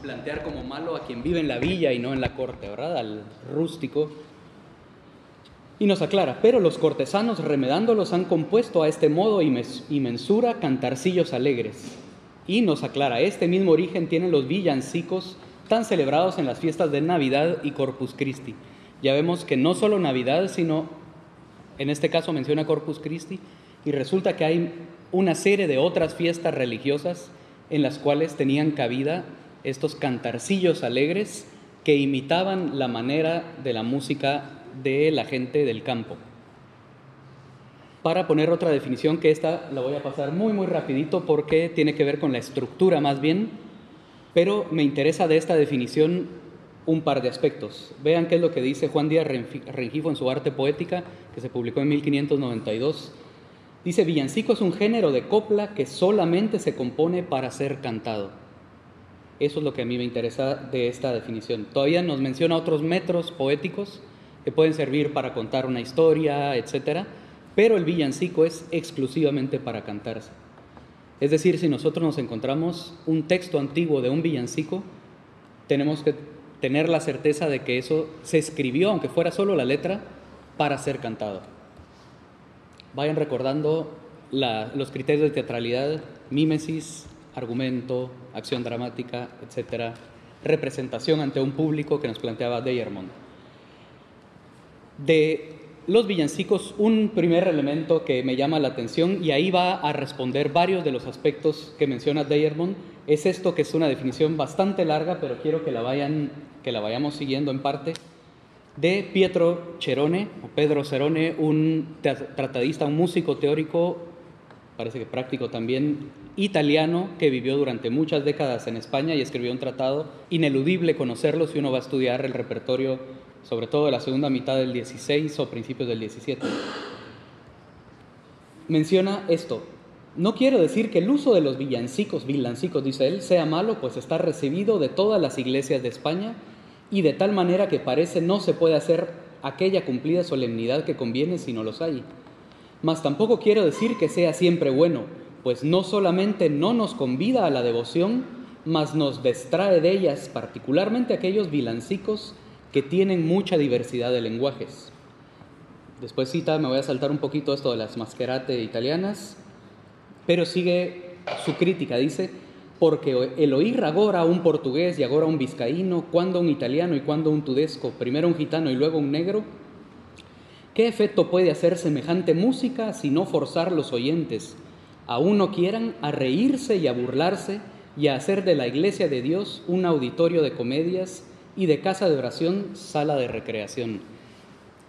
plantear como malo a quien vive en la villa y no en la corte, ¿verdad? Al rústico. Y nos aclara, pero los cortesanos remedándolos han compuesto a este modo y, y mensura cantarcillos alegres. Y nos aclara, este mismo origen tienen los villancicos tan celebrados en las fiestas de Navidad y Corpus Christi. Ya vemos que no solo Navidad, sino en este caso menciona Corpus Christi, y resulta que hay una serie de otras fiestas religiosas en las cuales tenían cabida estos cantarcillos alegres que imitaban la manera de la música de la gente del campo. Para poner otra definición, que esta la voy a pasar muy muy rapidito porque tiene que ver con la estructura más bien, pero me interesa de esta definición un par de aspectos. Vean qué es lo que dice Juan Díaz Rengifo en su Arte Poética, que se publicó en 1592 Dice, villancico es un género de copla que solamente se compone para ser cantado. Eso es lo que a mí me interesa de esta definición. Todavía nos menciona otros metros poéticos que pueden servir para contar una historia, etc. Pero el villancico es exclusivamente para cantarse. Es decir, si nosotros nos encontramos un texto antiguo de un villancico, tenemos que tener la certeza de que eso se escribió, aunque fuera solo la letra, para ser cantado. Vayan recordando los criterios de teatralidad, mímesis, argumento, acción dramática, etcétera, representación ante un público que nos planteaba Deyermond. De los villancicos, un primer elemento que me llama la atención, y ahí va a responder varios de los aspectos que menciona Deyermond, es esto que es una definición bastante larga, pero quiero que la, vayan, que la vayamos siguiendo en parte de Pietro Cerone, Pedro Cerone, un tratadista, un músico teórico, parece que práctico también, italiano, que vivió durante muchas décadas en España y escribió un tratado ineludible conocerlo si uno va a estudiar el repertorio, sobre todo de la segunda mitad del 16 o principios del 17. Menciona esto, no quiero decir que el uso de los villancicos, villancicos, dice él, sea malo, pues está recibido de todas las iglesias de España y de tal manera que parece no se puede hacer aquella cumplida solemnidad que conviene si no los hay. Mas tampoco quiero decir que sea siempre bueno, pues no solamente no nos convida a la devoción, mas nos distrae de ellas, particularmente aquellos vilancicos que tienen mucha diversidad de lenguajes. Después cita, me voy a saltar un poquito esto de las masquerate italianas, pero sigue su crítica, dice, porque el oír agora un portugués y agora un vizcaíno, cuando un italiano y cuando un tudesco, primero un gitano y luego un negro, ¿qué efecto puede hacer semejante música si no forzar los oyentes, aún no quieran, a reírse y a burlarse y a hacer de la iglesia de Dios un auditorio de comedias y de casa de oración sala de recreación?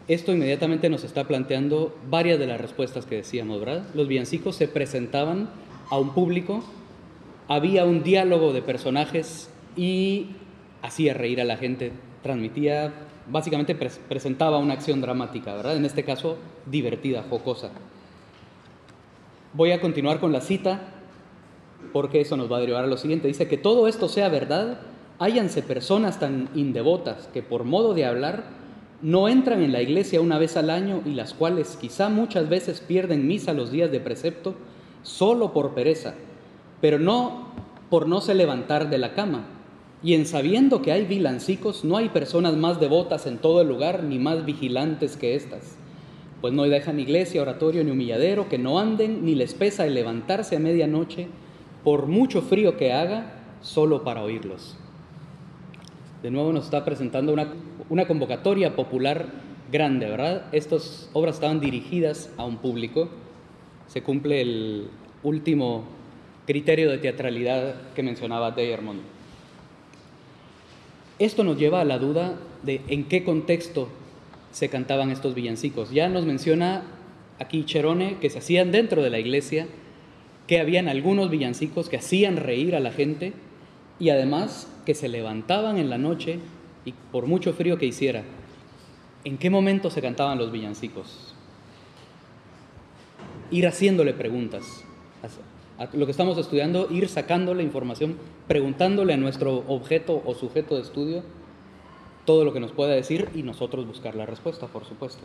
Esto inmediatamente nos está planteando varias de las respuestas que decíamos, ¿verdad? Los villancicos se presentaban a un público había un diálogo de personajes y hacía reír a la gente, transmitía, básicamente presentaba una acción dramática, ¿verdad? En este caso, divertida, jocosa. Voy a continuar con la cita porque eso nos va a derivar a lo siguiente. Dice que todo esto sea verdad, háyanse personas tan indevotas que por modo de hablar no entran en la iglesia una vez al año y las cuales quizá muchas veces pierden misa los días de precepto solo por pereza pero no por no se levantar de la cama. Y en sabiendo que hay vilancicos, no hay personas más devotas en todo el lugar ni más vigilantes que éstas. Pues no dejan iglesia, oratorio ni humilladero, que no anden ni les pesa el levantarse a medianoche, por mucho frío que haga, solo para oírlos. De nuevo nos está presentando una, una convocatoria popular grande, ¿verdad? Estas obras estaban dirigidas a un público. Se cumple el último criterio de teatralidad que mencionaba Deyermond. Esto nos lleva a la duda de en qué contexto se cantaban estos villancicos. Ya nos menciona aquí Cherone que se hacían dentro de la iglesia, que habían algunos villancicos que hacían reír a la gente y además que se levantaban en la noche y por mucho frío que hiciera. ¿En qué momento se cantaban los villancicos? Ir haciéndole preguntas lo que estamos estudiando, ir sacando la información, preguntándole a nuestro objeto o sujeto de estudio todo lo que nos pueda decir y nosotros buscar la respuesta, por supuesto.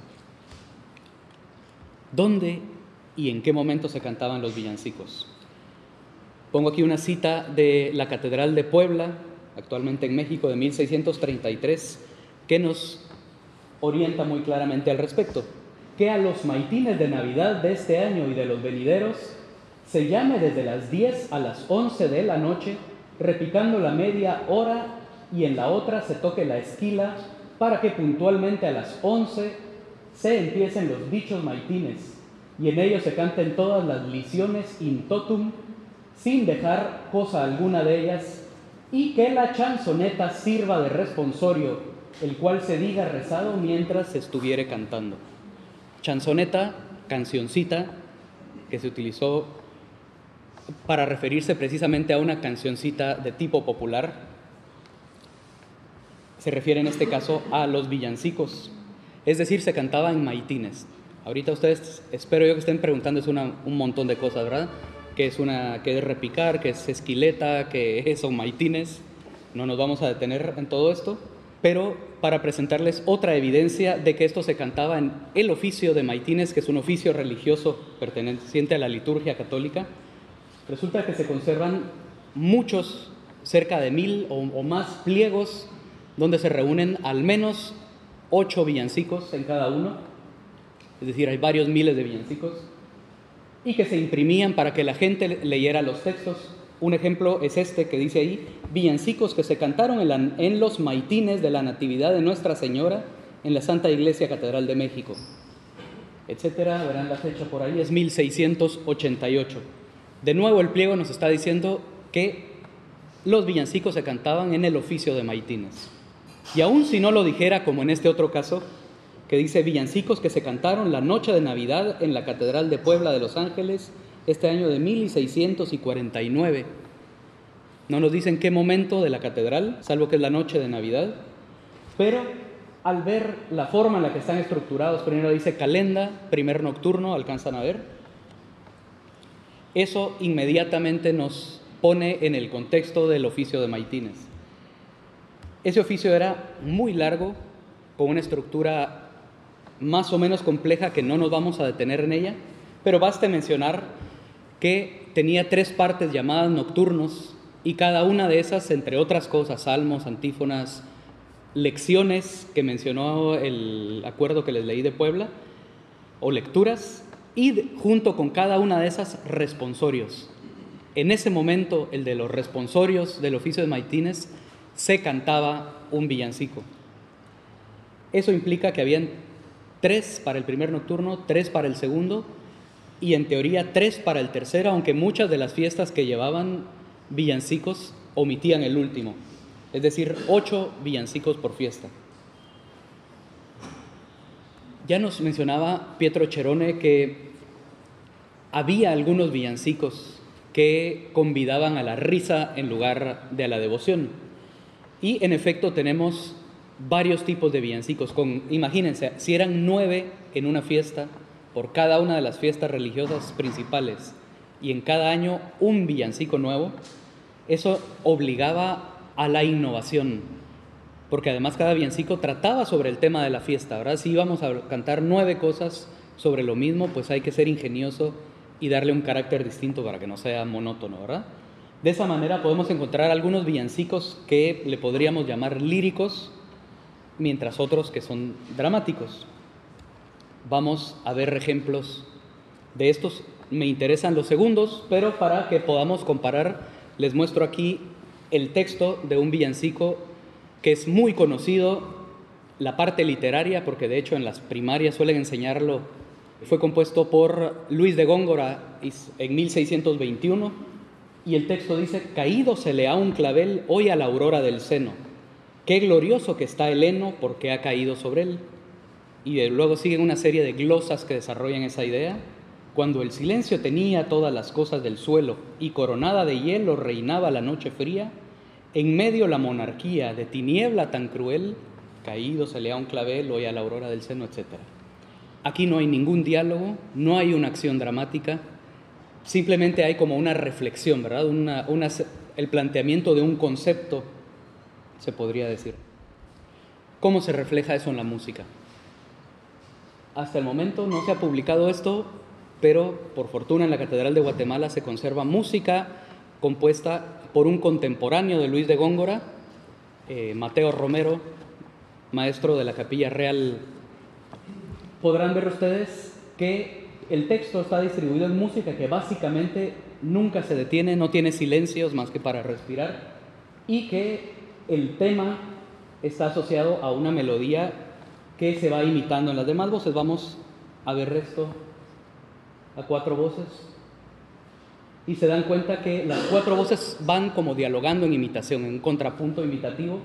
¿Dónde y en qué momento se cantaban los villancicos? Pongo aquí una cita de la Catedral de Puebla, actualmente en México de 1633, que nos orienta muy claramente al respecto. Que a los maitines de Navidad de este año y de los venideros se llame desde las 10 a las 11 de la noche, repicando la media hora y en la otra se toque la esquila para que puntualmente a las 11 se empiecen los dichos maitines y en ellos se canten todas las liciones in totum sin dejar cosa alguna de ellas y que la chanzoneta sirva de responsorio, el cual se diga rezado mientras se estuviere cantando. Chanzoneta, cancioncita, que se utilizó para referirse precisamente a una cancioncita de tipo popular, se refiere en este caso a los villancicos, es decir, se cantaba en maitines. Ahorita ustedes, espero yo que estén preguntando un montón de cosas, ¿verdad? ¿Qué es, una, qué es repicar? ¿Qué es esquileta? ¿Qué son maitines? No nos vamos a detener en todo esto, pero para presentarles otra evidencia de que esto se cantaba en el oficio de maitines, que es un oficio religioso perteneciente a la liturgia católica, resulta que se conservan muchos, cerca de mil o más pliegos, donde se reúnen al menos ocho villancicos en cada uno es decir, hay varios miles de villancicos, y que se imprimían para que la gente leyera los textos. Un ejemplo es este que dice ahí, villancicos que se cantaron en, los maitines de la Natividad de Nuestra Señora en la Santa Iglesia Catedral de México, etcétera, verán la fecha por ahí, es 1688. De nuevo el pliego nos está diciendo que los villancicos se cantaban en el oficio de maitines. Y aun si no lo dijera, como en este otro caso, que dice villancicos que se cantaron la noche de Navidad en la Catedral de Puebla de Los Ángeles este año de 1649. No nos dicen qué momento de la catedral, salvo que es la noche de Navidad, pero al ver la forma en la que están estructurados, primero dice calenda, primer nocturno, alcanzan a ver, eso inmediatamente nos pone en el contexto del oficio de Maitines. Ese oficio era muy largo, con una estructura más o menos compleja que no nos vamos a detener en ella, pero basta mencionar que tenía tres partes llamadas nocturnos y cada una de esas, entre otras cosas, salmos, antífonas, lecciones que mencionó el acuerdo que les leí de Puebla, o lecturas, y junto con cada una de esas, responsorios. En ese momento, el de los responsorios del oficio de Maitines, se cantaba un villancico. Eso implica que habían tres para el primer nocturno, tres para el segundo y en teoría tres para el tercero, aunque muchas de las fiestas que llevaban villancicos omitían el último, es decir, ocho villancicos por fiesta. Ya nos mencionaba Pietro Cherone que había algunos villancicos que convidaban a la risa en lugar de a la devoción. Y en efecto tenemos varios tipos de villancicos. Con, imagínense, si eran nueve en una fiesta, por cada una de las fiestas religiosas principales, y en cada año un villancico nuevo, eso obligaba a la innovación, porque además cada villancico trataba sobre el tema de la fiesta, ¿verdad? Si íbamos a cantar nueve cosas sobre lo mismo, pues hay que ser ingenioso y darle un carácter distinto para que no sea monótono, ¿verdad? De esa manera podemos encontrar algunos villancicos que le podríamos llamar líricos, mientras otros que son dramáticos. Vamos a ver ejemplos de estos. Me interesan los segundos, pero para que podamos comparar, les muestro aquí el texto de un villancico que es muy conocido, la parte literaria, porque de hecho en las primarias suelen enseñarlo, fue compuesto por Luis de Góngora en 1621, y el texto dice, caído se le ha un clavel hoy a la aurora del seno Qué glorioso que está el heno porque ha caído sobre él. Y luego siguen una serie de glosas que desarrollan esa idea. Cuando el silencio tenía todas las cosas del suelo y coronada de hielo reinaba la noche fría, en medio la monarquía de tiniebla tan cruel, caído se le un clavel hoy a la aurora del seno, etc. Aquí no hay ningún diálogo, no hay una acción dramática, simplemente hay como una reflexión, ¿verdad? el planteamiento de un concepto se podría decir. ¿Cómo se refleja eso en la música? Hasta el momento no se ha publicado esto, pero por fortuna en la Catedral de Guatemala se conserva música compuesta por un contemporáneo de Luis de Góngora, eh, Mateo Romero, maestro de la Capilla Real, podrán ver ustedes que el texto está distribuido en música que básicamente nunca se detiene, no tiene silencios más que para respirar, y que el tema está asociado a una melodía que se va imitando en las demás voces. Vamos a ver esto a cuatro voces. Y se dan cuenta que las cuatro voces van como dialogando en imitación, en un contrapunto imitativo.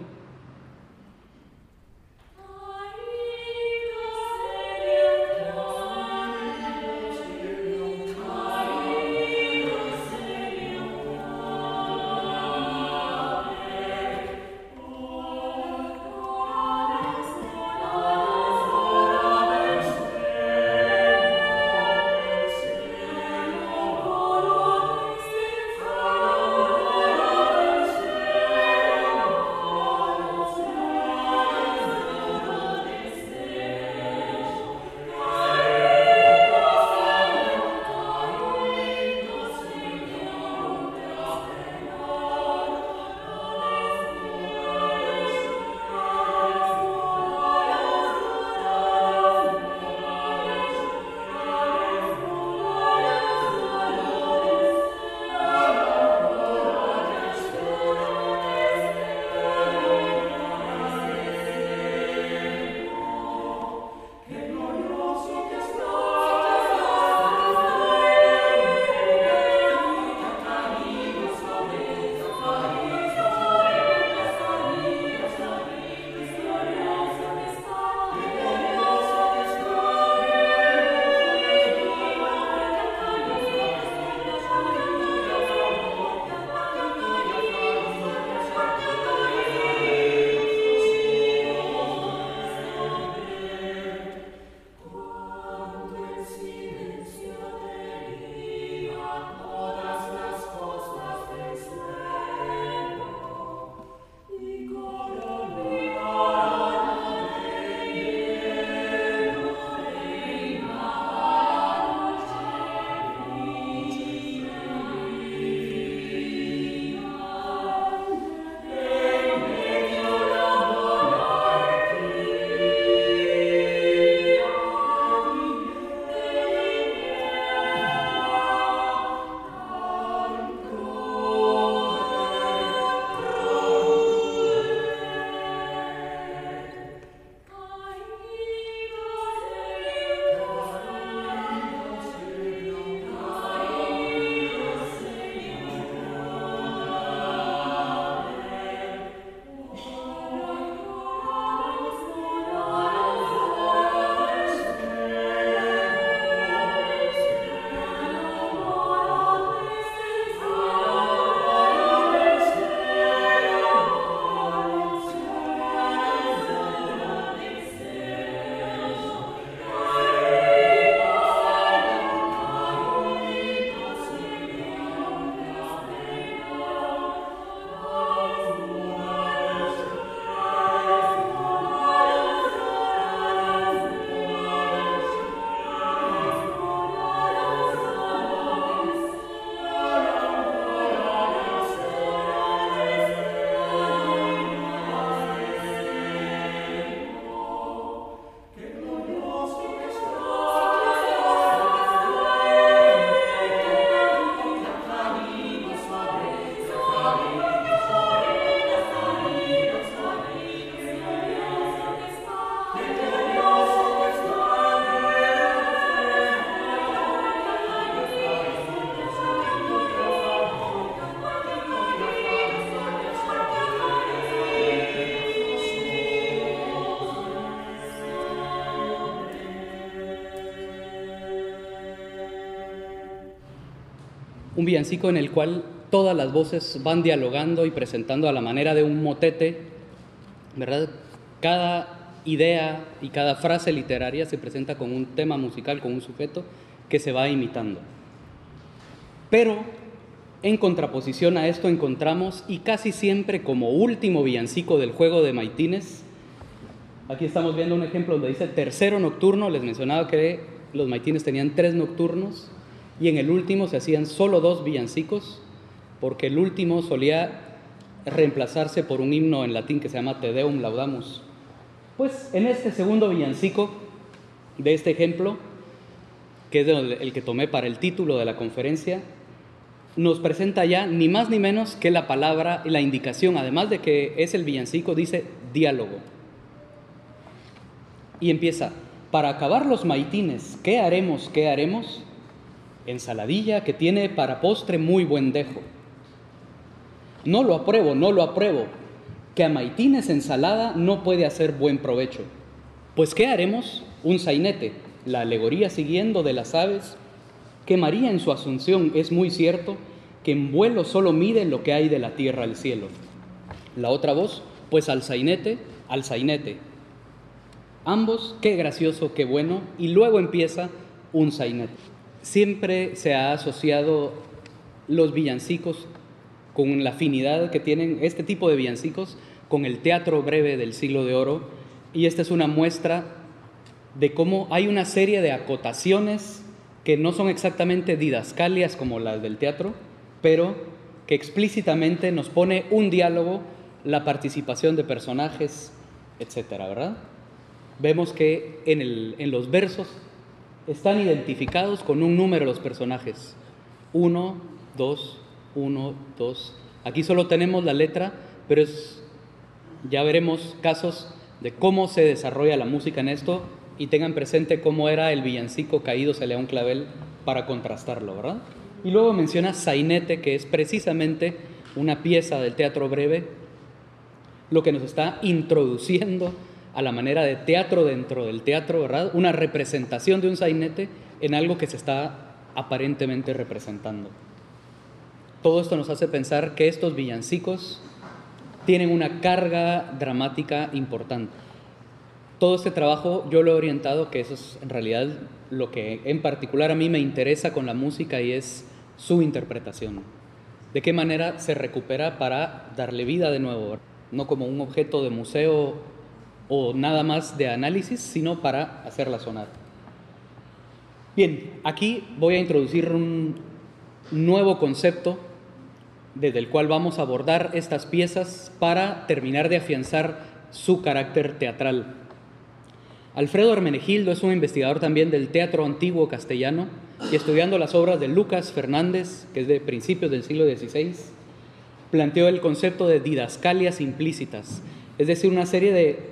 Villancico en el cual todas las voces van dialogando y presentando a la manera de un motete, ¿verdad? Cada idea y cada frase literaria se presenta con un tema musical, con un sujeto que se va imitando. Pero en contraposición a esto encontramos, y casi siempre como último villancico del juego de Maitines, aquí estamos viendo un ejemplo donde dice tercero nocturno, les mencionaba que los Maitines tenían tres nocturnos, y en el último se hacían solo dos villancicos, porque el último solía reemplazarse por un himno en latín que se llama Te Deum Laudamus. Pues en este segundo villancico de este ejemplo, que es el que tomé para el título de la conferencia, nos presenta ya ni más ni menos que la palabra, la indicación, además de que es el villancico, dice diálogo. Y empieza, para acabar los maitines, ¿qué haremos? ¿Qué haremos? Ensaladilla que tiene para postre muy buen dejo. No lo apruebo, no lo apruebo. Que a maitines ensalada no puede hacer buen provecho. Pues ¿qué haremos? Un sainete, la alegoría siguiendo de las aves, que María en su asunción es muy cierto, que en vuelo solo mide lo que hay de la tierra al cielo. La otra voz, pues al sainete, al sainete. Ambos, qué gracioso, qué bueno, y luego empieza un sainete. Siempre se ha asociado los villancicos con la afinidad que tienen este tipo de villancicos con el teatro breve del siglo de oro, y esta es una muestra de cómo hay una serie de acotaciones que no son exactamente didascalias como las del teatro, pero que explícitamente nos pone un diálogo, la participación de personajes, etcétera, ¿verdad? Vemos que en, en los versos están identificados con un número los personajes. Uno, dos, uno, dos. Aquí solo tenemos la letra, pero es, ya veremos casos de cómo se desarrolla la música en esto y tengan presente cómo era el villancico caído se le un clavel para contrastarlo, ¿verdad? Y luego menciona sainete, que es precisamente una pieza del teatro breve, lo que nos está introduciendo a la manera de teatro dentro del teatro, ¿verdad? Una representación de un sainete en algo que se está aparentemente representando. Todo esto nos hace pensar que estos villancicos tienen una carga dramática importante. Todo este trabajo yo lo he orientado, que eso es en realidad lo que en particular a mí me interesa con la música y es su interpretación. De qué manera se recupera para darle vida de nuevo, no como un objeto de museo o nada más de análisis, sino para hacerla sonar. Bien, aquí voy a introducir un nuevo concepto desde el cual vamos a abordar estas piezas para terminar de afianzar su carácter teatral. Alfredo Hermenegildo es un investigador también del teatro antiguo castellano y estudiando las obras de Lucas Fernández, que es de principios del siglo XVI, planteó el concepto de didascalias implícitas, es decir, una serie de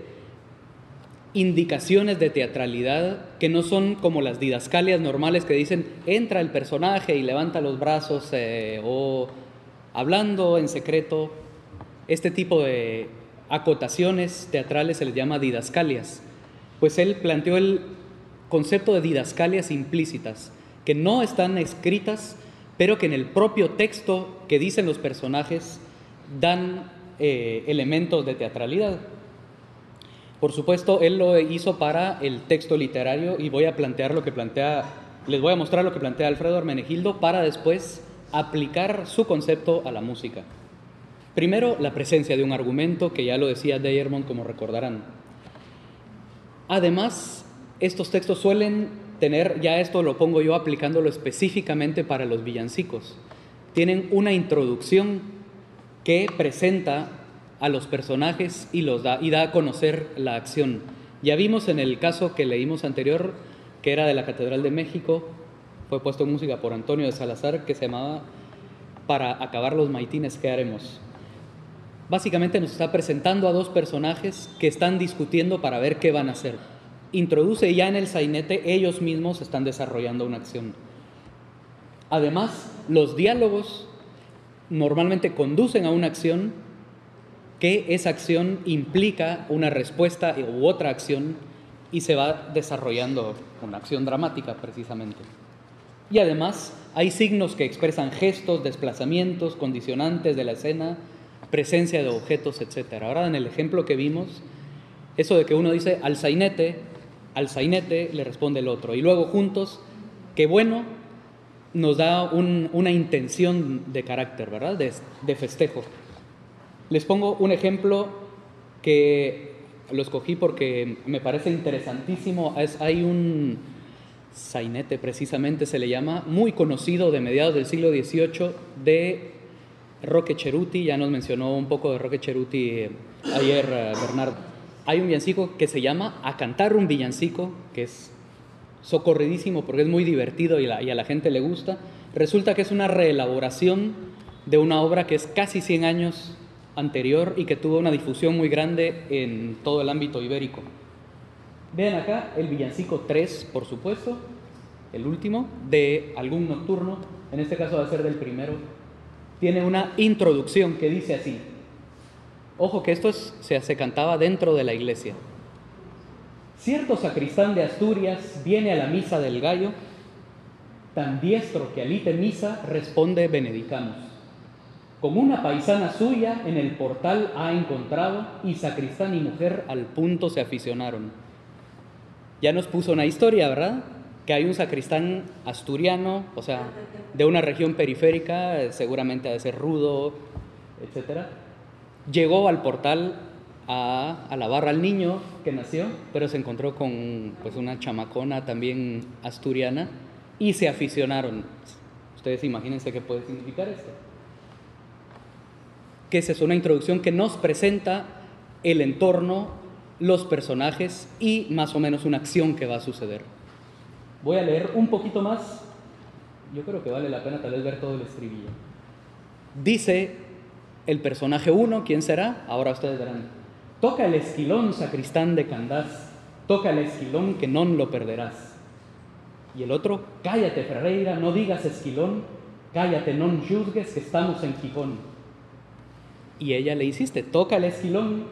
indicaciones de teatralidad que no son como las didascalias normales que dicen entra el personaje y levanta los brazos eh, o hablando en secreto. Este tipo de acotaciones teatrales se les llama didascalias pues él planteó el concepto de didascalias implícitas, que no están escritas, pero que en el propio texto que dicen los personajes dan eh, elementos de teatralidad. Por supuesto, él lo hizo para el texto literario y voy a plantear lo que plantea, les voy a mostrar lo que plantea Alfredo Armenegildo para después aplicar su concepto a la música. Primero, la presencia de un argumento, que ya lo decía Deyermont, como recordarán. Además, estos textos suelen tener, ya esto lo pongo yo aplicándolo específicamente para los villancicos, tienen una introducción que presenta a los personajes y los da y da a conocer la acción. Ya vimos en el caso que leímos anterior, que era de la Catedral de México, fue puesto en música por Antonio de Salazar, que se llamaba Para acabar los maitines, ¿qué haremos? Básicamente nos está presentando a dos personajes que están discutiendo para ver qué van a hacer. Introduce ya en el sainete, ellos mismos están desarrollando una acción. Además, los diálogos normalmente conducen a una acción que esa acción implica una respuesta u otra acción y se va desarrollando una acción dramática precisamente. Y además hay signos que expresan gestos, desplazamientos, condicionantes de la escena, presencia de objetos, etc. Ahora en el ejemplo que vimos, eso de que uno dice al sainete, al sainete le responde el otro. Y luego juntos, qué bueno, nos da una intención de carácter, ¿verdad? De, festejo. Les pongo un ejemplo que lo escogí porque me parece interesantísimo. Es, hay un sainete, precisamente se le llama, muy conocido de mediados del siglo XVIII de Roque Cheruti, ya nos mencionó un poco de Roque Cheruti eh, ayer eh, Bernardo. Hay un villancico que se llama A cantar un villancico, que es socorridísimo porque es muy divertido y, y a la gente le gusta. Resulta que es una reelaboración de una obra que es casi 100 años anterior y que tuvo una difusión muy grande en todo el ámbito ibérico. Vean acá el villancico 3, por supuesto, el último, de algún nocturno, en este caso va a ser del primero, tiene una introducción que dice así. Ojo que esto se, se cantaba dentro de la iglesia. Cierto sacristán de Asturias viene a la misa del gallo, tan diestro que alite misa responde benedicamos. Como una paisana suya en el portal ha encontrado y sacristán y mujer al punto se aficionaron. Ya nos puso una historia, ¿verdad? Que hay un sacristán asturiano, o sea, de una región periférica, seguramente ha de ser rudo, etc. Llegó al portal a alabar al niño que nació, pero se encontró con pues, una chamacona también asturiana y se aficionaron. Ustedes imagínense qué puede significar esto que es una introducción que nos presenta el entorno, los personajes y más o menos una acción que va a suceder. Voy a leer un poquito más, yo creo que vale la pena tal vez ver todo el estribillo. Dice el personaje 1, ¿quién será? Ahora ustedes verán. Toca el esquilón, sacristán de Candás, toca el esquilón que non lo perderás. Y el otro, cállate Ferreira, no digas esquilón, cállate, non juzgues que estamos en Gijón. Y ella le insiste, toca el esquilón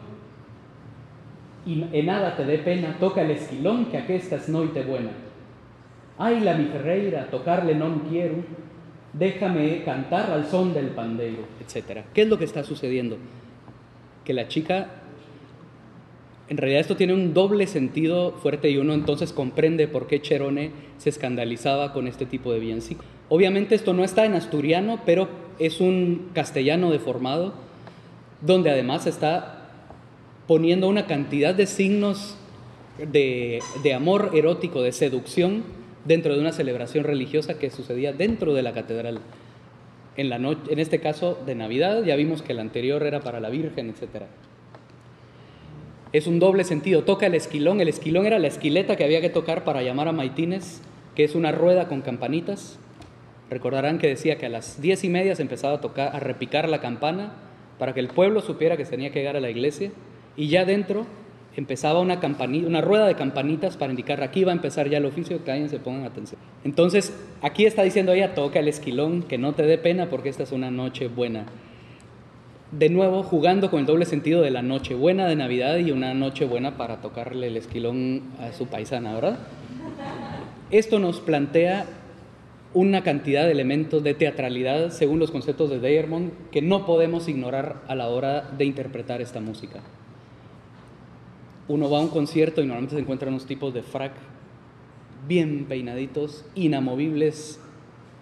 y en nada te dé pena, toca el esquilón que aquesta es noite buena. Ay, la mi ferreira, tocarle non quiero, déjame cantar al son del pandeiro, etc. ¿Qué es lo que está sucediendo? Que la chica, en realidad esto tiene un doble sentido fuerte y uno entonces comprende por qué Cherone se escandalizaba con este tipo de villancico. Obviamente esto no está en asturiano, pero es un castellano deformado donde además está poniendo una cantidad de signos de, amor erótico, de seducción, dentro de una celebración religiosa que sucedía dentro de la catedral. En, la noche, en este caso de Navidad, ya vimos que el anterior era para la Virgen, etc. Es un doble sentido, toca el esquilón, el esquilón era la esquileta que había que tocar para llamar a maitines, que es una rueda con campanitas. Recordarán que decía que a las diez y media se empezaba a tocar, a repicar la campana para que el pueblo supiera que tenía que llegar a la iglesia y ya dentro empezaba una, una rueda de campanitas para indicar aquí va a empezar ya el oficio, cállense, pongan atención. Entonces, aquí está diciendo ella, toca el esquilón, que no te dé pena porque esta es una noche buena. De nuevo, jugando con el doble sentido de la noche buena de Navidad y una noche buena para tocarle el esquilón a su paisana, ¿verdad? Esto nos plantea una cantidad de elementos de teatralidad según los conceptos de Deyermond que no podemos ignorar a la hora de interpretar esta música. Uno va a un concierto y normalmente se encuentran unos tipos de frac bien peinaditos, inamovibles,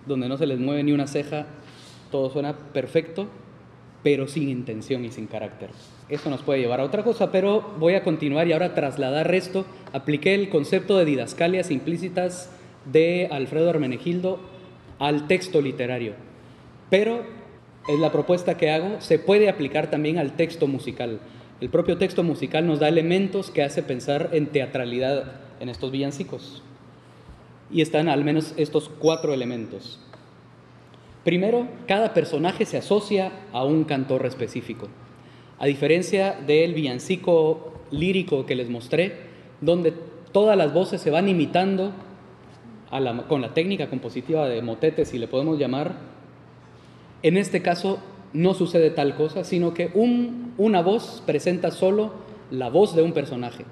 donde no se les mueve ni una ceja, todo suena perfecto, pero sin intención y sin carácter. Eso nos puede llevar a otra cosa, pero voy a continuar y ahora trasladar esto. Apliqué el concepto de didascalias implícitas de Alfredo Hermenegildo al texto literario. Pero es la propuesta que hago, se puede aplicar también al texto musical. El propio texto musical nos da elementos que hace pensar en teatralidad en estos villancicos. Y están al menos estos cuatro elementos. Primero, cada personaje se asocia a un cantor específico. A diferencia del villancico lírico que les mostré, donde todas las voces se van imitando con la técnica compositiva de motete, si le podemos llamar, en este caso no sucede tal cosa, sino que una voz presenta solo la voz de un personaje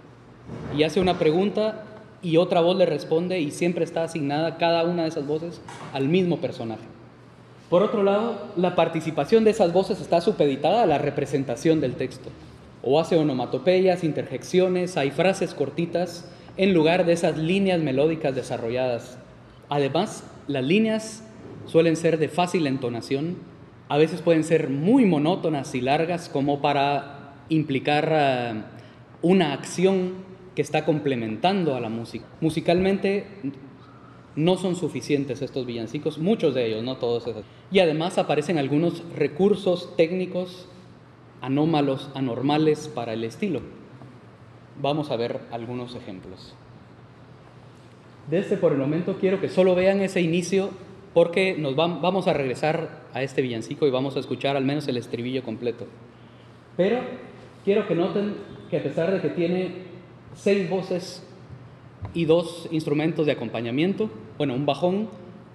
y hace una pregunta y otra voz le responde y siempre está asignada cada una de esas voces al mismo personaje. Por otro lado, la participación de esas voces está supeditada a la representación del texto. O hace onomatopeyas, interjecciones, hay frases cortitas en lugar de esas líneas melódicas desarrolladas. Además, las líneas suelen ser de fácil entonación, a veces pueden ser muy monótonas y largas como para implicar eh, una acción que está complementando a la música. Musicalmente No son suficientes estos villancicos, muchos de ellos, no todos esos. Y además aparecen algunos recursos técnicos anómalos, anormales para el estilo. Vamos a ver algunos ejemplos. Desde este por el momento quiero que solo vean ese inicio porque nos vamos a regresar a este villancico y vamos a escuchar al menos el estribillo completo. Pero quiero que noten que a pesar de que tiene seis voces y dos instrumentos de acompañamiento, bueno, un bajón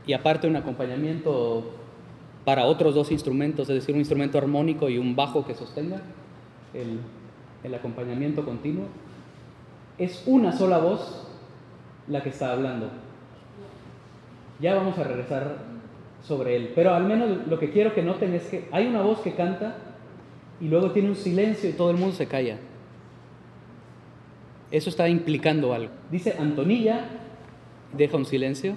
y aparte un acompañamiento para otros dos instrumentos, es decir, un instrumento armónico y un bajo que sostenga el, el acompañamiento continuo, es una sola voz la que está hablando. Ya vamos a regresar sobre él, pero al menos lo que quiero que noten es que hay una voz que canta y luego tiene un silencio y todo el mundo se calla. Eso está implicando algo. Dice Antonilla, deja un silencio.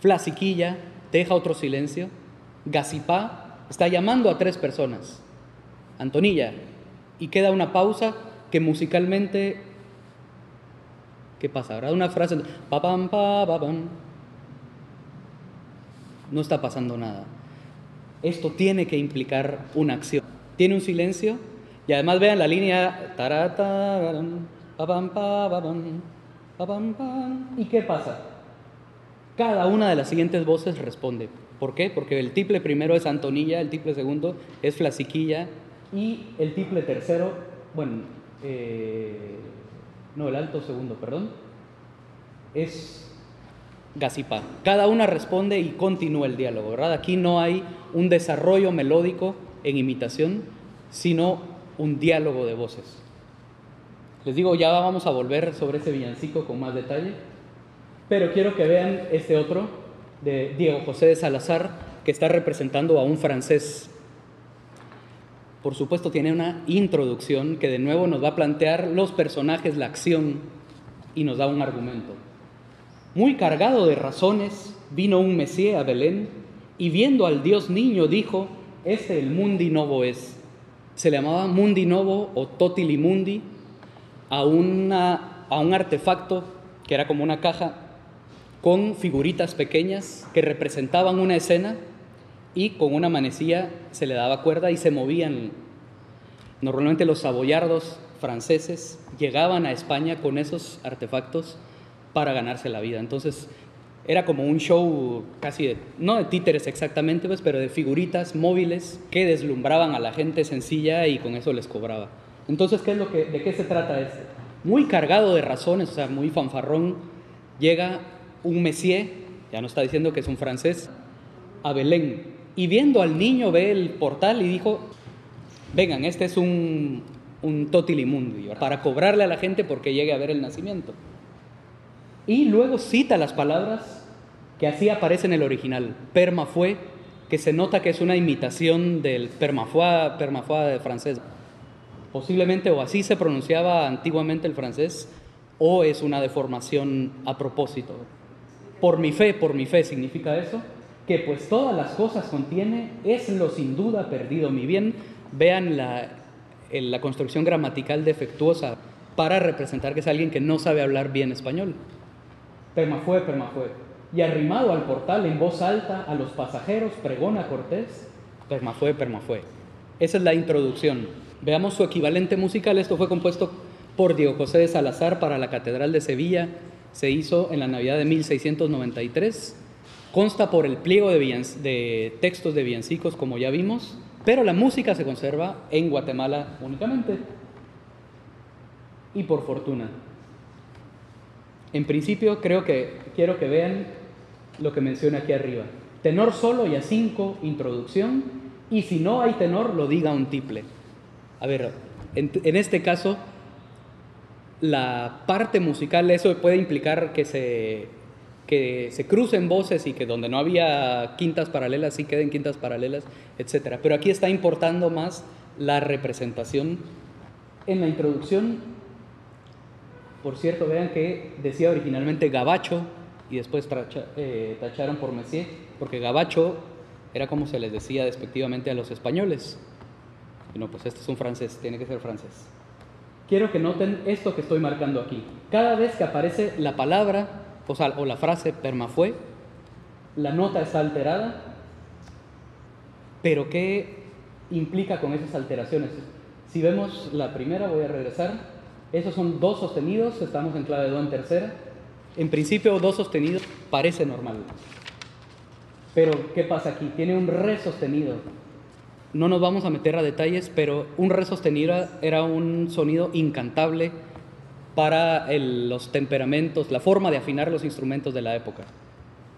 Flasiquilla, deja otro silencio. Gasipá está llamando a tres personas. Antonilla. Y queda una pausa que musicalmente. ¿Qué pasa? Ahora una frase. Pa, pam, pa, pa, No está pasando nada. Esto tiene que implicar una acción. Tiene un silencio y además vean la línea. ¿Y qué pasa? Cada una de las siguientes voces responde. ¿Por qué? Porque el tiple primero es Antonilla, el tiple segundo es Flasiquilla y el tiple tercero, bueno, eh, no, el alto segundo, perdón, es Gasipa. Cada una responde y continúa el diálogo, ¿verdad? Aquí no hay un desarrollo melódico en imitación, sino un diálogo de voces. Les digo, ya vamos a volver sobre ese villancico con más detalle, pero quiero que vean este otro de Diego José de Salazar, que está representando a un francés. Por supuesto, tiene una introducción que de nuevo nos va a plantear los personajes, la acción y nos da un argumento. Muy cargado de razones, vino un Mesías a Belén y viendo al Dios niño dijo, este el mundi novo es se le llamaba Mundi Novo o Totilimundi a, una, a un artefacto que era como una caja con figuritas pequeñas que representaban una escena y con una manecilla se le daba cuerda y se movían. Normalmente los saboyardos franceses llegaban a España con esos artefactos para ganarse la vida. Entonces era como un show casi de, no de títeres exactamente, pues, pero de figuritas móviles que deslumbraban a la gente sencilla y con eso les cobraba. Entonces, ¿qué es lo que, ¿de qué se trata este? Muy cargado de razones, o sea, muy fanfarrón, llega un Messier, ya no está diciendo que es un francés, a Belén. Y viendo al niño ve el portal y dijo, vengan, este es un, un totilimundi, para cobrarle a la gente porque llegue a ver el nacimiento. Y luego cita las palabras que así aparecen en el original. Perma fue, que se nota que es una imitación del permafue, permafue de francés. Posiblemente o así se pronunciaba antiguamente el francés o es una deformación a propósito. Por mi fe, por mi fe significa eso, que pues todas las cosas contiene, es lo sin duda perdido mi bien. Vean la, la construcción gramatical defectuosa para representar que es alguien que no sabe hablar bien español. Permafue, permafue. Y arrimado al portal en voz alta a los pasajeros, pregona Cortés, permafue, permafue. Esa es la introducción. Veamos su equivalente musical. Esto fue compuesto por Diego José de Salazar para la Catedral de Sevilla. Se hizo en la Navidad de 1693. Consta por el pliego de, textos de villancicos, como ya vimos, pero la música se conserva en Guatemala únicamente. Y por fortuna. En principio creo que quiero que vean lo que menciona aquí arriba. Tenor solo y a cinco, introducción, y si no hay tenor, lo diga un tiple. A ver, en, este caso, la parte musical, eso puede implicar que se, que se crucen voces y que donde no había quintas paralelas, sí queden quintas paralelas, etc. Pero aquí está importando más la representación. En la introducción por cierto, vean que decía originalmente Gabacho y después eh, tacharon por Messier, porque Gabacho era como se les decía despectivamente a los españoles. Y no, pues este es un francés, tiene que ser francés. Quiero que noten esto que estoy marcando aquí. Cada vez que aparece la palabra o, sea, o la frase permafue, la nota está alterada, pero ¿qué implica con esas alteraciones? Si vemos la primera, voy a regresar, esos son dos sostenidos, estamos en clave do en tercera, en principio do sostenido parece normal, pero ¿qué pasa aquí? Tiene un re sostenido, no nos vamos a meter a detalles, pero un re sostenido era un sonido incantable, para los temperamentos, la forma de afinar los instrumentos de la época.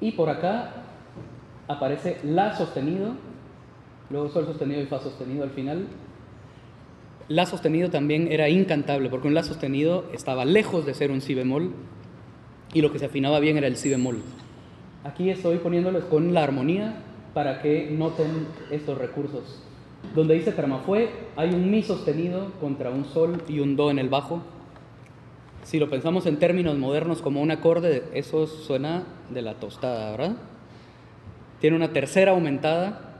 Y por acá aparece La sostenido, luego Sol sostenido y Fa sostenido al final. La sostenido también era incantable, porque un La sostenido estaba lejos de ser un Si bemol y lo que se afinaba bien era el Si bemol. Aquí estoy poniéndoles con la armonía para que noten estos recursos. Donde dice fue hay un Mi sostenido contra un Sol y un Do en el bajo si lo pensamos en términos modernos como un acorde, eso suena de la tostada, ¿verdad? Tiene una tercera aumentada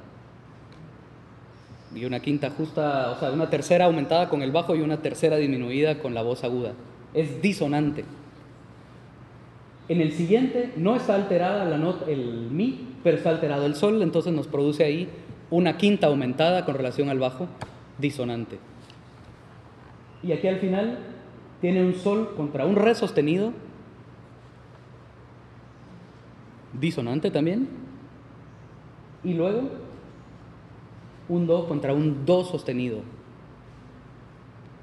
y una quinta justa, o sea, una tercera aumentada con el bajo y una tercera disminuida con la voz aguda. Es disonante. En el siguiente no está alterada la nota, el mi, pero está alterado el sol, entonces nos produce ahí una quinta aumentada con relación al bajo, disonante. Y aquí al final tiene un sol contra un re sostenido, disonante también, y luego un do contra un do sostenido,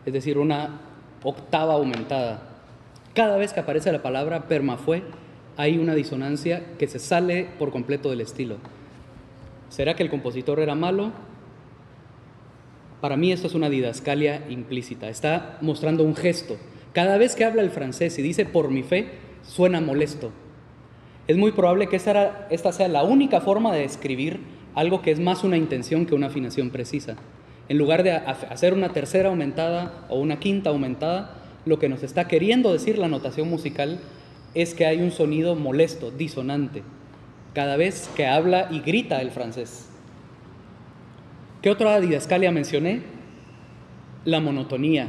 es decir, una octava aumentada. Cada vez que aparece la palabra permafue, hay una disonancia que se sale por completo del estilo. ¿Será que el compositor era malo? Para mí esto es una didascalia implícita, está mostrando un gesto. Cada vez que habla el francés y dice por mi fe, suena molesto. Es muy probable que esta, esta sea la única forma de escribir algo que es más una intención que una afinación precisa. En lugar de hacer una tercera aumentada o una quinta aumentada, lo que nos está queriendo decir la notación musical es que hay un sonido molesto, disonante, cada vez que habla y grita el francés. ¿Qué otra didascalia mencioné? La monotonía.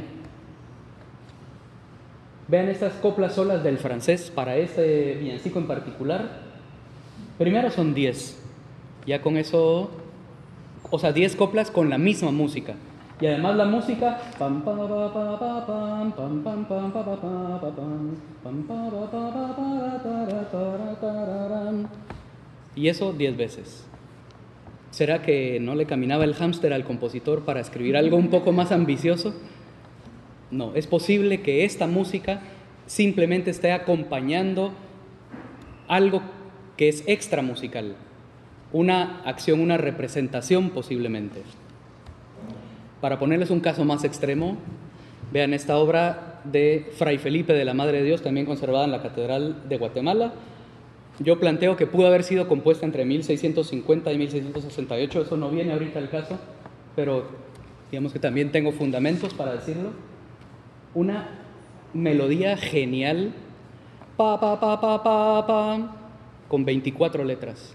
Vean estas coplas solas del francés para este villancico en particular. Primero son 10. Ya con eso, o sea, 10 coplas con la misma música. Y además la música y eso 10 veces. ¿Será que no le caminaba el hámster al compositor para escribir algo un poco más ambicioso? No, es posible que esta música simplemente esté acompañando algo que es extra musical, una acción, una representación posiblemente. Para ponerles un caso más extremo, vean esta obra de Fray Felipe de la Madre de Dios, también conservada en la Catedral de Guatemala, yo planteo que pudo haber sido compuesta entre 1650 y 1668, eso no viene ahorita al caso, pero digamos que también tengo fundamentos para decirlo. Una melodía genial, pa, pa, pa, pa, pa, pa, con 24 letras.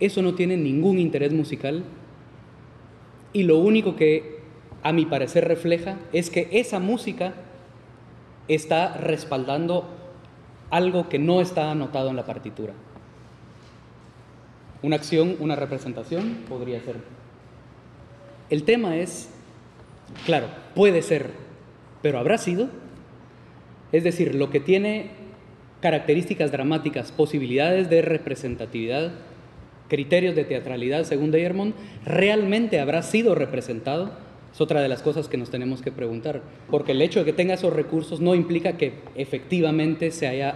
Eso no tiene ningún interés musical y lo único que a mi parecer refleja es que esa música está respaldando algo que no está anotado en la partitura. Una acción, una representación podría ser. El tema es, claro, puede ser, pero ¿habrá sido? Es decir, lo que tiene características dramáticas, posibilidades de representatividad, criterios de teatralidad, según Deyermond, ¿realmente habrá sido representado? Es otra de las cosas que nos tenemos que preguntar, porque el hecho de que tenga esos recursos no implica que efectivamente se haya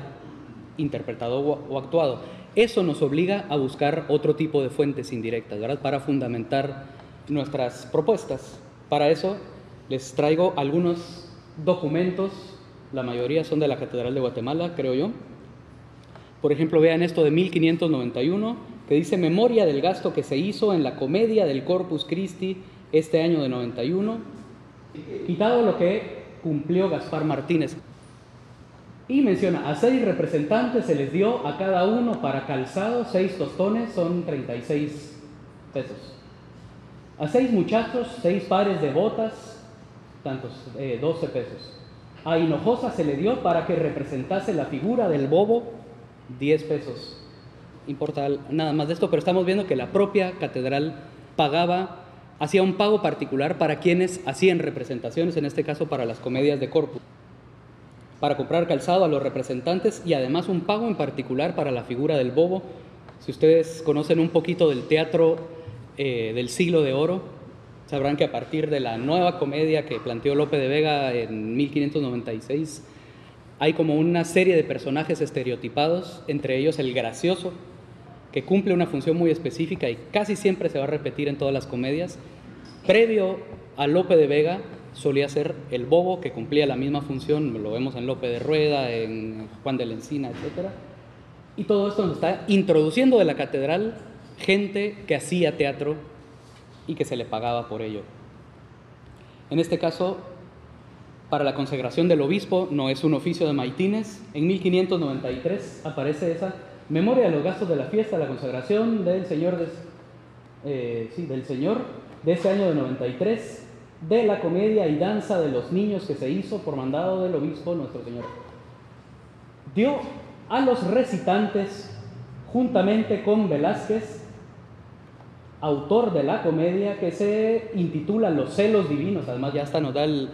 interpretado o, actuado. Eso nos obliga a buscar otro tipo de fuentes indirectas, ¿verdad? Para fundamentar nuestras propuestas. Para eso les traigo algunos documentos, la mayoría son de la Catedral de Guatemala, creo yo. Por ejemplo, vean esto de 1591, que dice memoria del gasto que se hizo en la comedia del Corpus Christi este año de 91, quitado lo que cumplió Gaspar Martínez. Y menciona, a seis representantes se les dio a cada uno para calzado, seis tostones, son 36 pesos. A seis muchachos, seis pares de botas, tantos, 12 eh, pesos. A Hinojosa se le dio para que representase la figura del bobo 10 pesos. Importa nada más de esto, pero estamos viendo que la propia catedral pagaba, hacía un pago particular para quienes hacían representaciones, en este caso para las comedias de corpus, para comprar calzado a los representantes y además un pago en particular para la figura del bobo. Si ustedes conocen un poquito del teatro eh, del siglo de oro, sabrán que a partir de la nueva comedia que planteó Lope de Vega en 1596, hay como una serie de personajes estereotipados, entre ellos el gracioso, que cumple una función muy específica y casi siempre se va a repetir en todas las comedias. Previo a Lope de Vega solía ser el bobo que cumplía la misma función, lo vemos en Lope de Rueda, en Juan de la Encina, etc. Y todo esto nos está introduciendo de la catedral gente que hacía teatro y que se le pagaba por ello. En este caso, para la consagración del obispo no es un oficio de maitines. En 1593 aparece esa Memoria de los gastos de la fiesta, la consagración del Señor, de, eh, del Señor de ese año de 93, de la comedia y danza de los niños que se hizo por mandado del obispo nuestro Señor. Dio a los recitantes, juntamente con Velázquez, autor de la comedia que se intitula Los celos divinos, además ya hasta nos da el,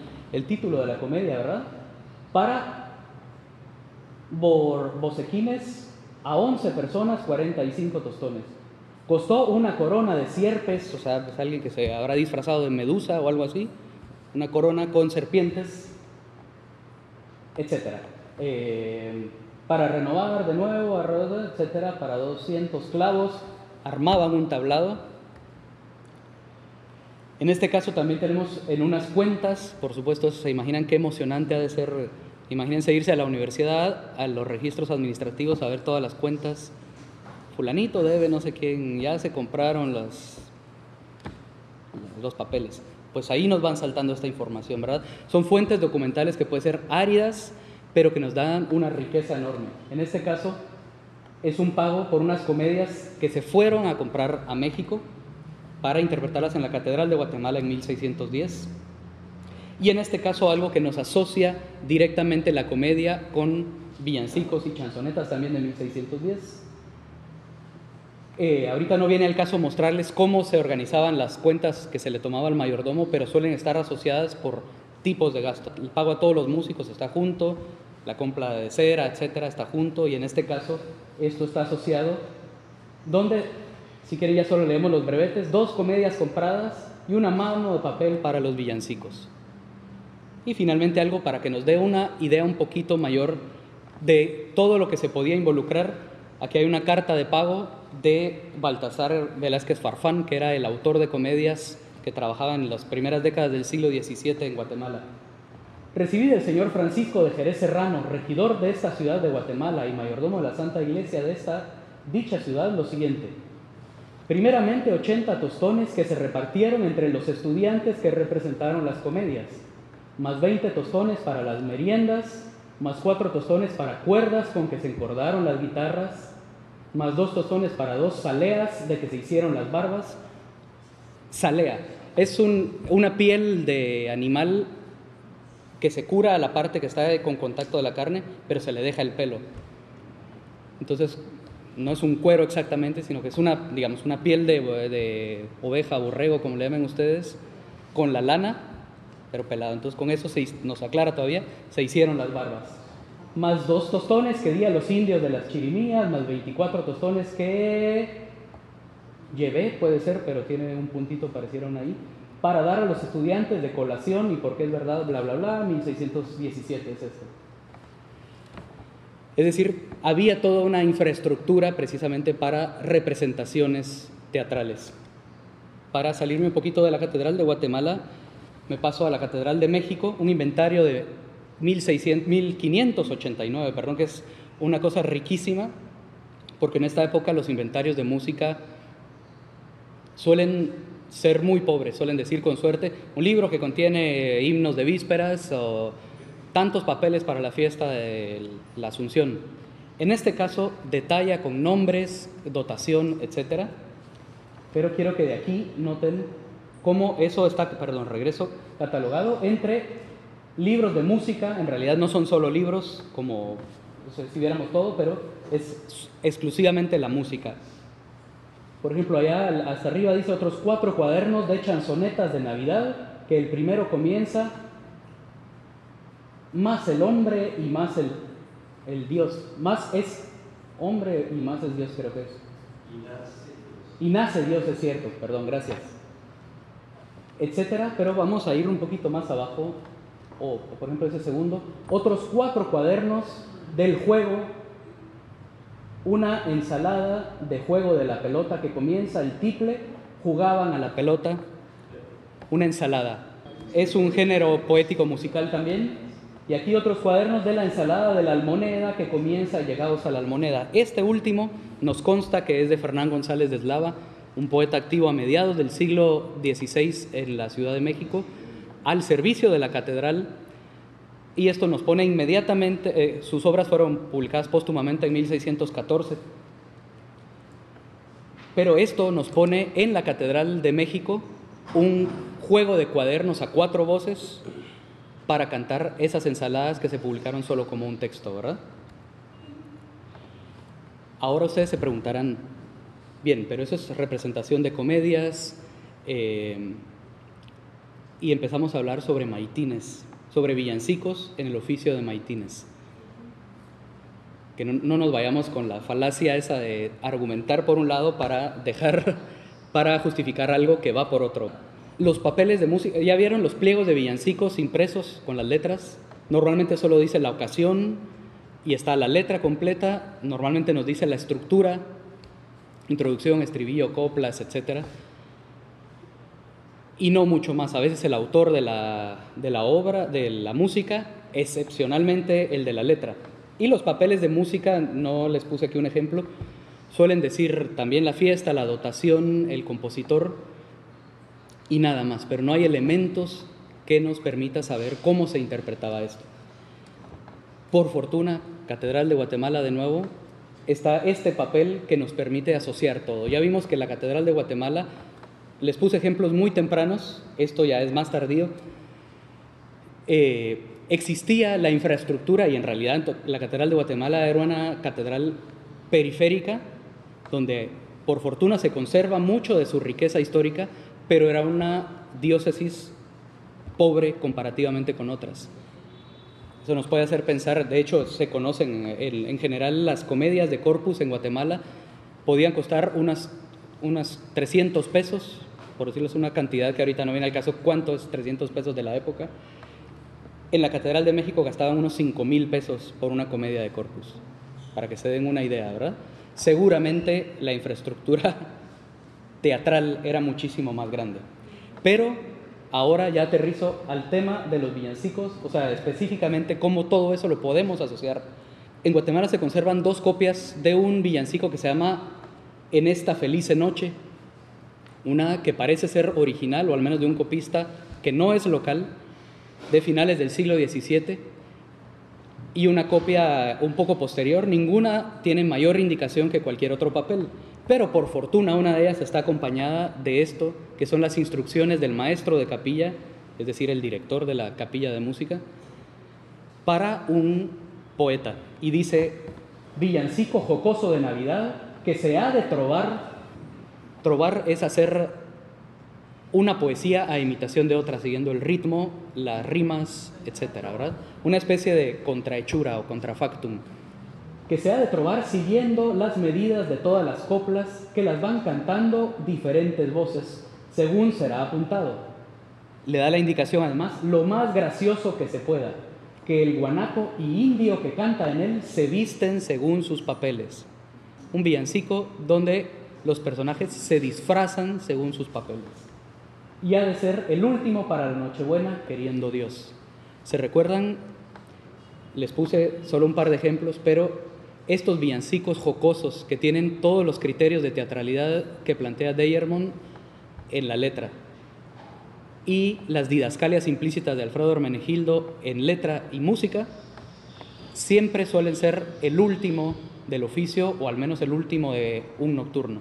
título de la comedia, ¿verdad? Para bocequines a 11 personas 45 tostones. Costó una corona de sierpes, o sea, es alguien que se habrá disfrazado de medusa o algo así, una corona con serpientes, etc. Eh, para renovar de nuevo, etcétera, para 200 clavos, armaban un tablado. En este caso también tenemos en unas cuentas, por supuesto, se imaginan qué emocionante ha de ser Imagínense irse a la universidad, a los registros administrativos, a ver todas las cuentas. Fulanito debe, no sé quién, ya se compraron los, papeles. Pues ahí nos van saltando esta información, ¿verdad? Son fuentes documentales que pueden ser áridas, pero que nos dan una riqueza enorme. En este caso, es un pago por unas comedias que se fueron a comprar a México para interpretarlas en la Catedral de Guatemala en 1610 y en este caso algo que nos asocia directamente la comedia con villancicos y chanzonetas también de 1610. Eh, ahorita no viene al caso mostrarles cómo se organizaban las cuentas que se le tomaba al mayordomo, pero suelen estar asociadas por tipos de gasto. El pago a todos los músicos está junto, la compra de cera, etcétera, está junto, y en este caso esto está asociado, donde, si quieren ya solo leemos los brevetes, dos comedias compradas y una mano de papel para los villancicos. Y finalmente algo para que nos dé una idea un poquito mayor de todo lo que se podía involucrar. Aquí hay una carta de pago de Baltasar Velázquez Farfán, que era el autor de comedias que trabajaba en las primeras décadas del siglo XVII en Guatemala. Recibí del señor Francisco de Jerez Serrano, regidor de esta ciudad de Guatemala y mayordomo de la Santa Iglesia de esta dicha ciudad, lo siguiente. Primeramente 80 tostones que se repartieron entre los estudiantes que representaron las comedias más 20 tostones para las meriendas, más 4 tostones para cuerdas con que se encordaron las guitarras, más 2 tostones para dos saleas de que se hicieron las barbas. Salea es una piel de animal que se cura a la parte que está con contacto de la carne, pero se le deja el pelo. Entonces, no es un cuero exactamente, sino que es una, digamos, una piel de, de oveja, borrego, como le llaman ustedes, con la lana pero pelado. Entonces con eso se, nos aclara todavía, se hicieron las barbas. Más dos tostones que di a los indios de las chirimías, más 24 tostones que llevé, puede ser, pero tiene un puntito, parecieron ahí, para dar a los estudiantes de colación y porque es verdad, bla, bla, bla, 1617 es esto. Es decir, había toda una infraestructura precisamente para representaciones teatrales. Para salirme un poquito de la Catedral de Guatemala, me paso a la Catedral de México, un inventario de 1600, 1589, perdón, que es una cosa riquísima, porque en esta época los inventarios de música suelen ser muy pobres, suelen decir con suerte, un libro que contiene himnos de vísperas o tantos papeles para la fiesta de la Asunción. En este caso detalla con nombres, dotación, etc. Pero quiero que de aquí noten cómo eso está, perdón, regreso, catalogado entre libros de música, en realidad no son solo libros, como si viéramos todo, pero es exclusivamente la música. Por ejemplo, allá hasta arriba dice otros cuatro cuadernos de chanzonetas de Navidad, que el primero comienza más el hombre y más el, el Dios. Más es hombre y más es Dios, creo que es. Y nace Dios, es cierto, perdón, gracias. Etcétera, pero vamos a ir un poquito más abajo, o por ejemplo ese segundo, otros cuatro cuadernos del juego, una ensalada de juego de la pelota que comienza el tiple, jugaban a la pelota, una ensalada. Es un género poético musical también, y aquí otros cuadernos de la ensalada de la almoneda que comienza llegados a la almoneda. Este último nos consta que es de Fernán González de Eslava, un poeta activo a mediados del siglo XVI en la Ciudad de México, al servicio de la catedral. Y esto nos pone inmediatamente, eh, sus obras fueron publicadas póstumamente en 1614. Pero esto nos pone en la Catedral de México un juego de cuadernos a cuatro voces para cantar esas ensaladas que se publicaron solo como un texto, ¿verdad? Ahora ustedes se preguntarán, bien, pero eso es representación de comedias, eh, y empezamos a hablar sobre maitines, sobre villancicos en el oficio de maitines. Que no, no, nos vayamos con la falacia esa de argumentar por un lado para dejar, para justificar algo que va por otro los papeles de música, ya vieron los pliegos de villancicos impresos con las letras. Normalmente solo dice la ocasión y está la letra completa. Normalmente nos dice la estructura, introducción, estribillo, coplas, etc. Y no mucho más. A veces el autor de la, de la obra, de la música, excepcionalmente el de la letra. Y los papeles de música, no les puse aquí un ejemplo, suelen decir también la fiesta, la dotación, el compositor y nada más, pero no hay elementos que nos permita saber cómo se interpretaba esto. Por fortuna, Catedral de Guatemala de nuevo, está este papel que nos permite asociar todo. Ya vimos que la Catedral de Guatemala, les puse ejemplos muy tempranos, esto ya es más tardío, eh, existía la infraestructura y en realidad la Catedral de Guatemala era una catedral periférica donde por fortuna se conserva mucho de su riqueza histórica, pero era una diócesis pobre comparativamente con otras. Eso nos puede hacer pensar, de hecho se conocen en, general las comedias de Corpus en Guatemala, podían costar unas, unas 300 pesos, por decirles una cantidad que ahorita no viene al caso, ¿cuánto es 300 pesos de la época? En la Catedral de México gastaban unos 5 mil pesos por una comedia de Corpus, para que se den una idea, ¿verdad? Seguramente la infraestructura teatral era muchísimo más grande. Pero ahora ya aterrizo al tema de los villancicos, o sea, específicamente cómo todo eso lo podemos asociar. En Guatemala se conservan dos copias de un villancico que se llama En esta feliz noche, una que parece ser original, o al menos de un copista que no es local, de finales del siglo XVII, y una copia un poco posterior. Ninguna tiene mayor indicación que cualquier otro papel. Pero por fortuna una de ellas está acompañada de esto, que son las instrucciones del maestro de capilla, es decir, el director de la capilla de música, para un poeta. Y dice, villancico jocoso de Navidad, que se ha de trobar. Trobar es hacer una poesía a imitación de otra, siguiendo el ritmo, las rimas, etcétera, ¿verdad? Una especie de contrahechura o contrafactum que se ha de trobar siguiendo las medidas de todas las coplas que las van cantando diferentes voces, según será apuntado. Le da la indicación además lo más gracioso que se pueda, que el guanaco y indio que canta en él se visten según sus papeles. Un villancico donde los personajes se disfrazan según sus papeles. Y ha de ser el último para la Nochebuena, queriendo Dios. ¿Se recuerdan? Les puse solo un par de ejemplos, pero estos villancicos jocosos que tienen todos los criterios de teatralidad que plantea Deyermond en la letra y las didascalias implícitas de Alfredo Hermenegildo en letra y música siempre suelen ser el último del oficio o al menos el último de un nocturno.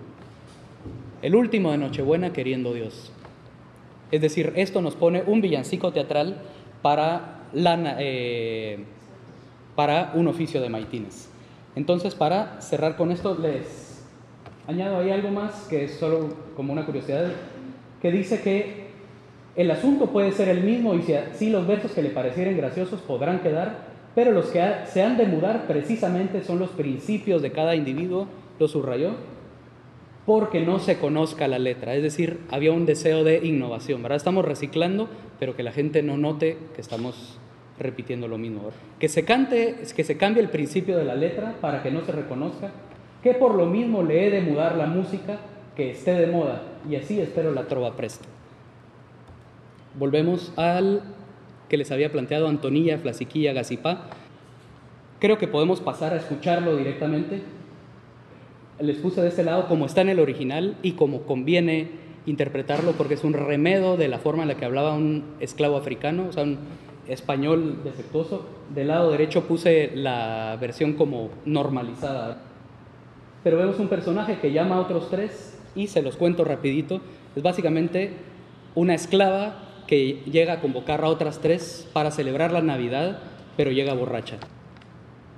El último de Nochebuena queriendo Dios. Es decir, esto nos pone un villancico teatral para eh, para un oficio de maitines. Entonces, para cerrar con esto, les añado ahí algo más que es solo como una curiosidad, que dice que el asunto puede ser el mismo y si, los versos que le parecieren graciosos podrán quedar, pero los que se han de mudar precisamente son los principios de cada individuo, lo subrayó, porque no se conozca la letra. Es decir, había un deseo de innovación, ¿verdad? Estamos reciclando, pero que la gente no note que estamos repitiendo lo mismo. Que se cante, que se cambie el principio de la letra para que no se reconozca, que por lo mismo le he de mudar la música, que esté de moda, y así espero la trova presto. Volvemos al que les había planteado Antonilla, Flasiquilla, Gacipá. Creo que podemos pasar a escucharlo directamente. Les puse de este lado como está en el original y como conviene interpretarlo porque es un remedo de la forma en la que hablaba un esclavo africano, o sea, un español defectuoso. Del lado derecho puse la versión como normalizada. Pero vemos un personaje que llama a otros tres y se los cuento rapidito. Es básicamente una esclava que llega a convocar a otras tres para celebrar la Navidad, pero llega borracha.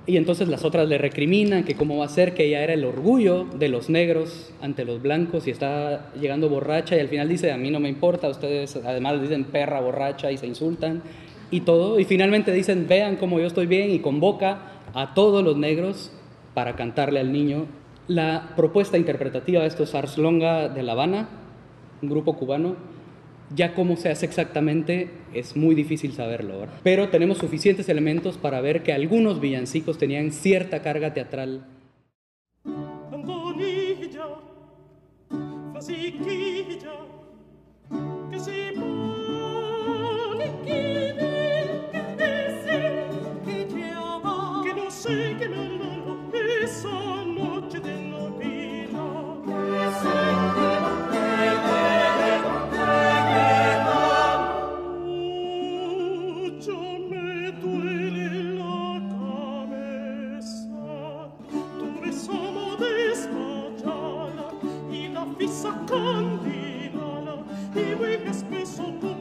Y entonces las otras le recriminan que cómo va a ser que ella era el orgullo de los negros ante los blancos y está llegando borracha y al final dice, a mí no me importa, ustedes además dicen perra borracha y se insultan y todo. Y finalmente dicen, vean cómo yo estoy bien y convoca a todos los negros para cantarle al niño. La propuesta interpretativa de esto es Ars Longa de La Habana, un grupo cubano, ya cómo se hace exactamente es muy difícil saberlo, pero tenemos suficientes elementos para ver que algunos villancicos tenían cierta carga teatral. We quel che spesso tu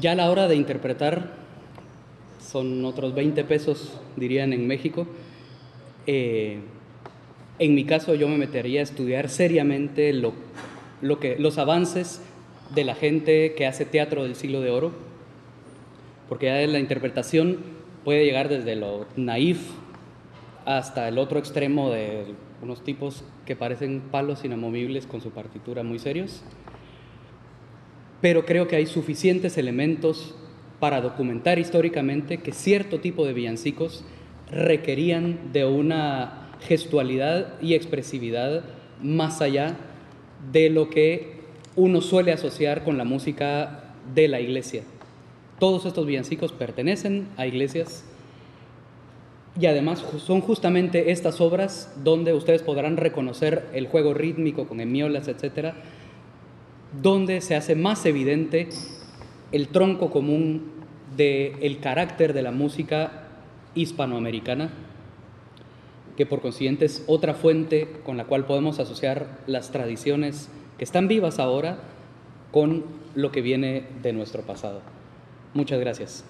ya a la hora de interpretar son otros 20 pesos, dirían en México. Eh, en mi caso yo me metería a estudiar seriamente lo, lo que, los avances de la gente que hace teatro del siglo de oro, porque ya la interpretación puede llegar desde lo naif hasta el otro extremo de unos tipos que parecen palos inamovibles con su partitura muy serios pero creo que hay suficientes elementos para documentar históricamente que cierto tipo de villancicos requerían de una gestualidad y expresividad más allá de lo que uno suele asociar con la música de la iglesia. Todos estos villancicos pertenecen a iglesias y además son justamente estas obras donde ustedes podrán reconocer el juego rítmico con emiolas, etcétera, donde se hace más evidente el tronco común del carácter de la música hispanoamericana, que por consiguiente es otra fuente con la cual podemos asociar las tradiciones que están vivas ahora con lo que viene de nuestro pasado. Muchas gracias.